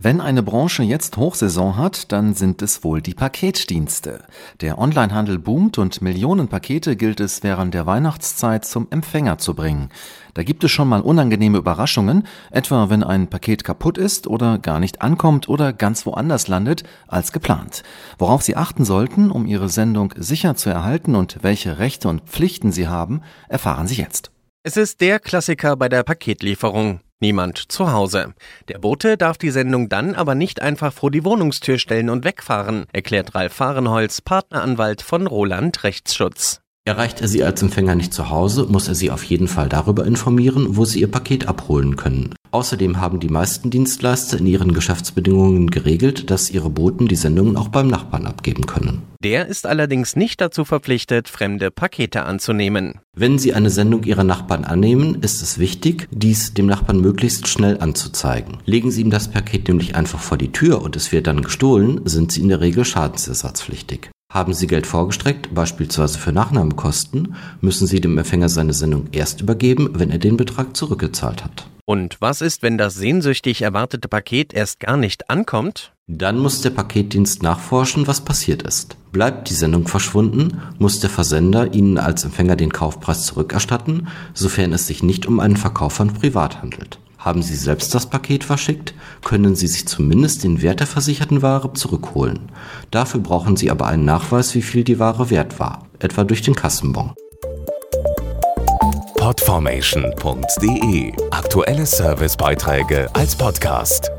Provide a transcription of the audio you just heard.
Wenn eine Branche jetzt Hochsaison hat, dann sind es wohl die Paketdienste. Der Onlinehandel boomt und Millionen Pakete gilt es während der Weihnachtszeit zum Empfänger zu bringen. Da gibt es schon mal unangenehme Überraschungen, etwa wenn ein Paket kaputt ist oder gar nicht ankommt oder ganz woanders landet als geplant. Worauf Sie achten sollten, um Ihre Sendung sicher zu erhalten und welche Rechte und Pflichten Sie haben, erfahren Sie jetzt. Es ist der Klassiker bei der Paketlieferung. Niemand zu Hause. Der Bote darf die Sendung dann aber nicht einfach vor die Wohnungstür stellen und wegfahren, erklärt Ralf Fahrenholz, Partneranwalt von Roland Rechtsschutz. Erreicht er Sie als Empfänger nicht zu Hause, muss er Sie auf jeden Fall darüber informieren, wo Sie Ihr Paket abholen können. Außerdem haben die meisten Dienstleister in ihren Geschäftsbedingungen geregelt, dass ihre Boten die Sendungen auch beim Nachbarn abgeben können. Der ist allerdings nicht dazu verpflichtet, fremde Pakete anzunehmen. Wenn Sie eine Sendung Ihrer Nachbarn annehmen, ist es wichtig, dies dem Nachbarn möglichst schnell anzuzeigen. Legen Sie ihm das Paket nämlich einfach vor die Tür und es wird dann gestohlen, sind Sie in der Regel schadensersatzpflichtig. Haben Sie Geld vorgestreckt, beispielsweise für Nachnahmekosten, müssen Sie dem Empfänger seine Sendung erst übergeben, wenn er den Betrag zurückgezahlt hat. Und was ist, wenn das sehnsüchtig erwartete Paket erst gar nicht ankommt? Dann muss der Paketdienst nachforschen, was passiert ist. Bleibt die Sendung verschwunden, muss der Versender Ihnen als Empfänger den Kaufpreis zurückerstatten, sofern es sich nicht um einen Verkauf von Privat handelt. Haben Sie selbst das Paket verschickt, können Sie sich zumindest den Wert der versicherten Ware zurückholen. Dafür brauchen Sie aber einen Nachweis, wie viel die Ware wert war, etwa durch den Kassenbon. Podformation.de Aktuelle Servicebeiträge als Podcast.